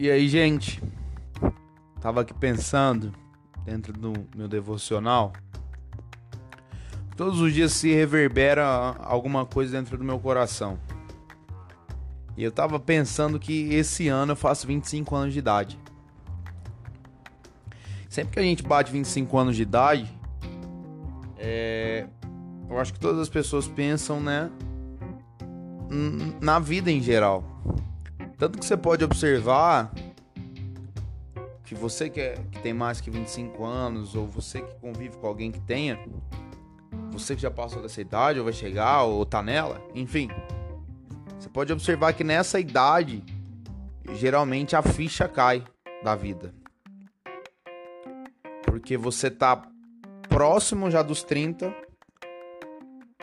E aí, gente? Tava aqui pensando dentro do meu devocional. Todos os dias se reverbera alguma coisa dentro do meu coração. E eu tava pensando que esse ano eu faço 25 anos de idade. Sempre que a gente bate 25 anos de idade, é... eu acho que todas as pessoas pensam, né? Na vida em geral. Tanto que você pode observar que você que, é, que tem mais que 25 anos, ou você que convive com alguém que tenha, você que já passou dessa idade, ou vai chegar, ou tá nela, enfim. Você pode observar que nessa idade, geralmente a ficha cai da vida. Porque você tá próximo já dos 30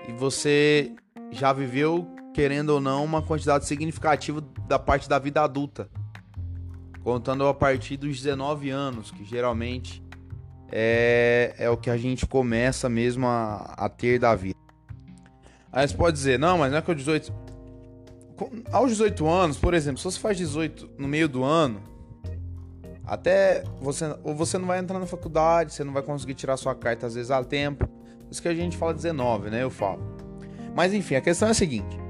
e você já viveu querendo ou não, uma quantidade significativa da parte da vida adulta. Contando a partir dos 19 anos, que geralmente é, é o que a gente começa mesmo a, a ter da vida. Aí você pode dizer, não, mas não é que eu 18. Aos 18 anos, por exemplo, se você faz 18 no meio do ano, até você. Ou você não vai entrar na faculdade, você não vai conseguir tirar sua carta às vezes a tempo. Isso que a gente fala 19, né? Eu falo. Mas enfim, a questão é a seguinte: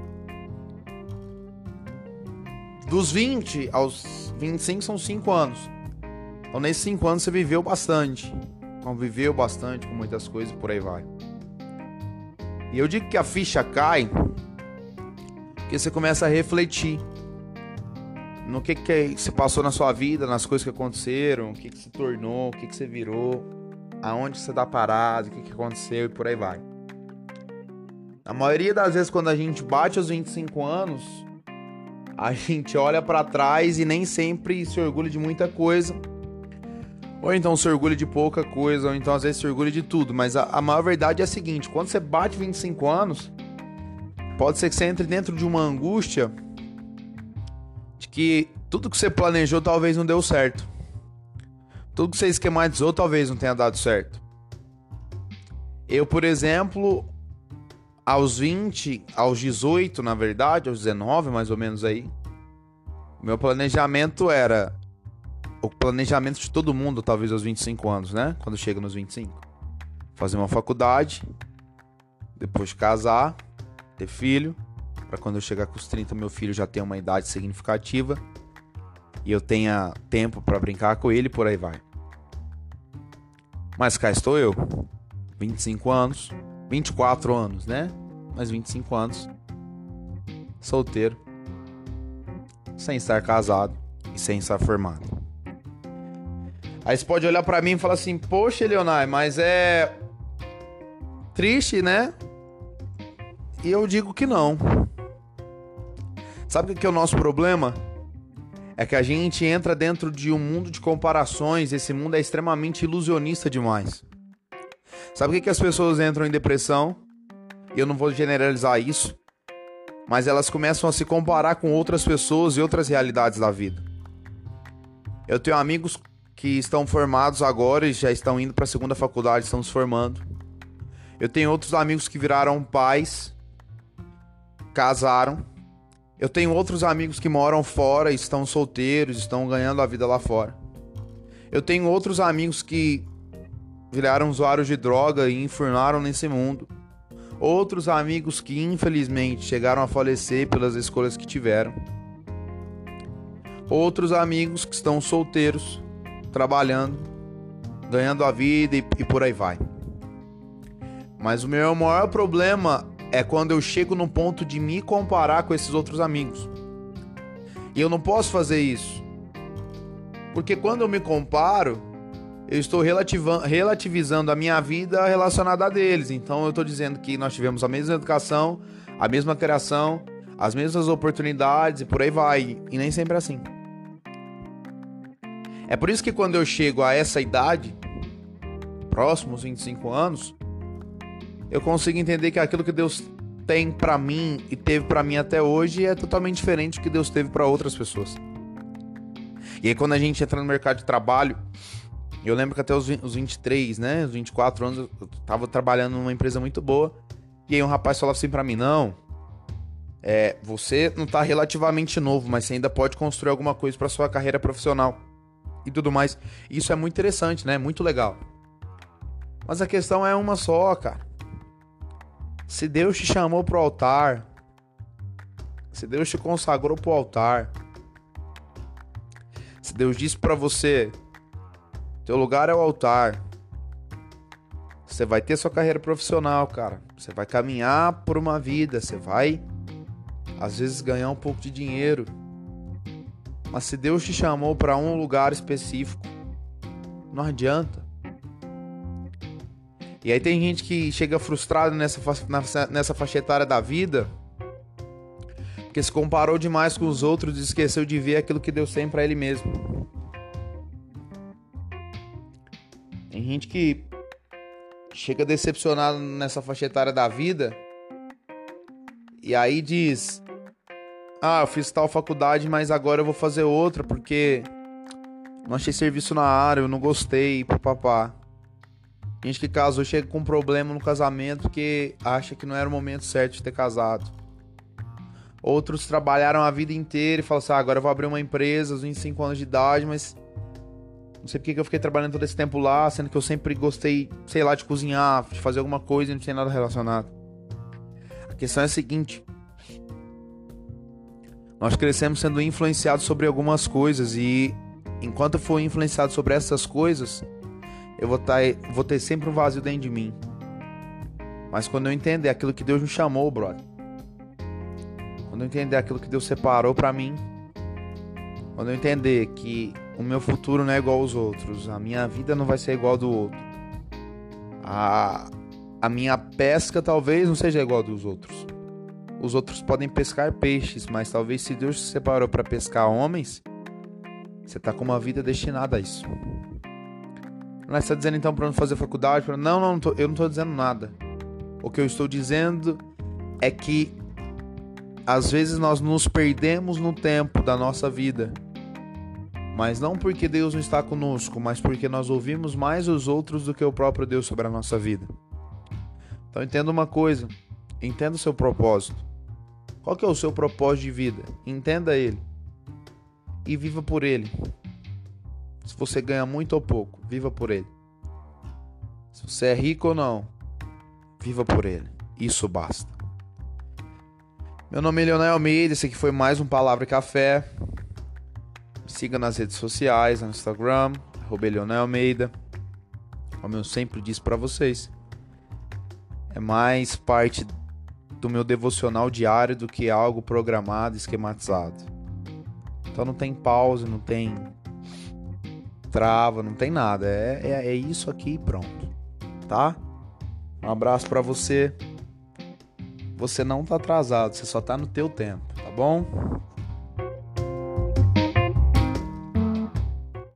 dos 20 aos 25 são 5 anos. Então, nesses 5 anos você viveu bastante. Conviveu bastante com muitas coisas e por aí vai. E eu digo que a ficha cai porque você começa a refletir no que, que se passou na sua vida, nas coisas que aconteceram, o que, que se tornou, o que, que você virou, aonde você tá parado, o que, que aconteceu e por aí vai. A maioria das vezes, quando a gente bate os 25 anos, a gente olha para trás e nem sempre se orgulha de muita coisa. Ou então se orgulha de pouca coisa, ou então às vezes se orgulha de tudo. Mas a, a maior verdade é a seguinte: quando você bate 25 anos, pode ser que você entre dentro de uma angústia de que tudo que você planejou talvez não deu certo. Tudo que você esquematizou talvez não tenha dado certo. Eu, por exemplo, aos 20, aos 18, na verdade, aos 19 mais ou menos aí, meu planejamento era o planejamento de todo mundo, talvez aos 25 anos, né? Quando chega nos 25. Fazer uma faculdade, depois casar, ter filho, para quando eu chegar com os 30 meu filho já tenha uma idade significativa e eu tenha tempo para brincar com ele, por aí vai. Mas cá estou eu, 25 anos, 24 anos, né? Mais 25 anos. Solteiro. Sem estar casado e sem estar formado. Aí você pode olhar para mim e falar assim: "Poxa, Leonai, mas é triste, né?" E eu digo que não. Sabe o que é o nosso problema? É que a gente entra dentro de um mundo de comparações, esse mundo é extremamente ilusionista demais. Sabe o que, que as pessoas entram em depressão? Eu não vou generalizar isso, mas elas começam a se comparar com outras pessoas e outras realidades da vida. Eu tenho amigos que estão formados agora e já estão indo para a segunda faculdade, estão se formando. Eu tenho outros amigos que viraram pais, casaram. Eu tenho outros amigos que moram fora, estão solteiros, estão ganhando a vida lá fora. Eu tenho outros amigos que viraram usuários de droga e enfurnaram nesse mundo. Outros amigos que infelizmente chegaram a falecer pelas escolhas que tiveram. Outros amigos que estão solteiros, trabalhando, ganhando a vida e, e por aí vai. Mas o meu maior problema é quando eu chego no ponto de me comparar com esses outros amigos. E eu não posso fazer isso. Porque quando eu me comparo, eu estou relativizando a minha vida relacionada a deles. Então eu estou dizendo que nós tivemos a mesma educação, a mesma criação, as mesmas oportunidades e por aí vai. E nem sempre é assim. É por isso que quando eu chego a essa idade, próximos 25 anos, eu consigo entender que aquilo que Deus tem para mim e teve para mim até hoje é totalmente diferente do que Deus teve para outras pessoas. E aí quando a gente entra no mercado de trabalho, eu lembro que até os, 23, né, os 24 anos, eu tava trabalhando numa empresa muito boa. E aí um rapaz falava assim para mim: "Não, É, você não tá relativamente novo, mas você ainda pode construir alguma coisa para sua carreira profissional e tudo mais. Isso é muito interessante, né? Muito legal. Mas a questão é uma só, cara. Se Deus te chamou pro altar, se Deus te consagrou pro altar, se Deus disse para você, teu lugar é o altar, você vai ter sua carreira profissional, cara. Você vai caminhar por uma vida, você vai às vezes ganhar um pouco de dinheiro. Mas se Deus te chamou para um lugar específico, não adianta. E aí tem gente que chega frustrado nessa, nessa faixa etária da vida, porque se comparou demais com os outros e esqueceu de ver aquilo que Deus tem para ele mesmo. Tem gente que chega decepcionado nessa faixa etária da vida e aí diz: Ah, eu fiz tal faculdade, mas agora eu vou fazer outra porque não achei serviço na área, eu não gostei, papapá. Gente que casou chega com um problema no casamento porque acha que não era o momento certo de ter casado. Outros trabalharam a vida inteira e falam assim: ah, agora eu vou abrir uma empresa aos 25 anos de idade, mas não sei porque que eu fiquei trabalhando todo esse tempo lá, sendo que eu sempre gostei, sei lá, de cozinhar, de fazer alguma coisa e não tinha nada relacionado. A questão é a seguinte: nós crescemos sendo influenciados sobre algumas coisas e enquanto eu for influenciado sobre essas coisas, eu vou, tá, vou ter sempre um vazio dentro de mim. Mas quando eu entender aquilo que Deus me chamou, brother, quando eu entender aquilo que Deus separou para mim, quando eu entender que o meu futuro não é igual aos outros, a minha vida não vai ser igual do outro, a, a minha pesca talvez não seja igual dos outros. Os outros podem pescar peixes, mas talvez se Deus te separou para pescar homens, você tá com uma vida destinada a isso. Não está dizendo então para não fazer faculdade? Pra... Não, não, não tô, eu não estou dizendo nada. O que eu estou dizendo é que às vezes nós nos perdemos no tempo da nossa vida. Mas não porque Deus não está conosco, mas porque nós ouvimos mais os outros do que o próprio Deus sobre a nossa vida. Então entenda uma coisa, entenda o seu propósito. Qual que é o seu propósito de vida? Entenda ele. E viva por ele. Se você ganha muito ou pouco, viva por ele. Se você é rico ou não, viva por ele. Isso basta. Meu nome é Leonel Almeida, esse aqui foi mais um Palavra Café. Siga nas redes sociais, no Instagram, Leonel Almeida. Como eu sempre disse para vocês, é mais parte do meu devocional diário do que algo programado, esquematizado. Então não tem pausa, não tem trava, não tem nada. É, é, é isso aqui e pronto. Tá? Um abraço para você. Você não tá atrasado, você só tá no teu tempo, tá bom?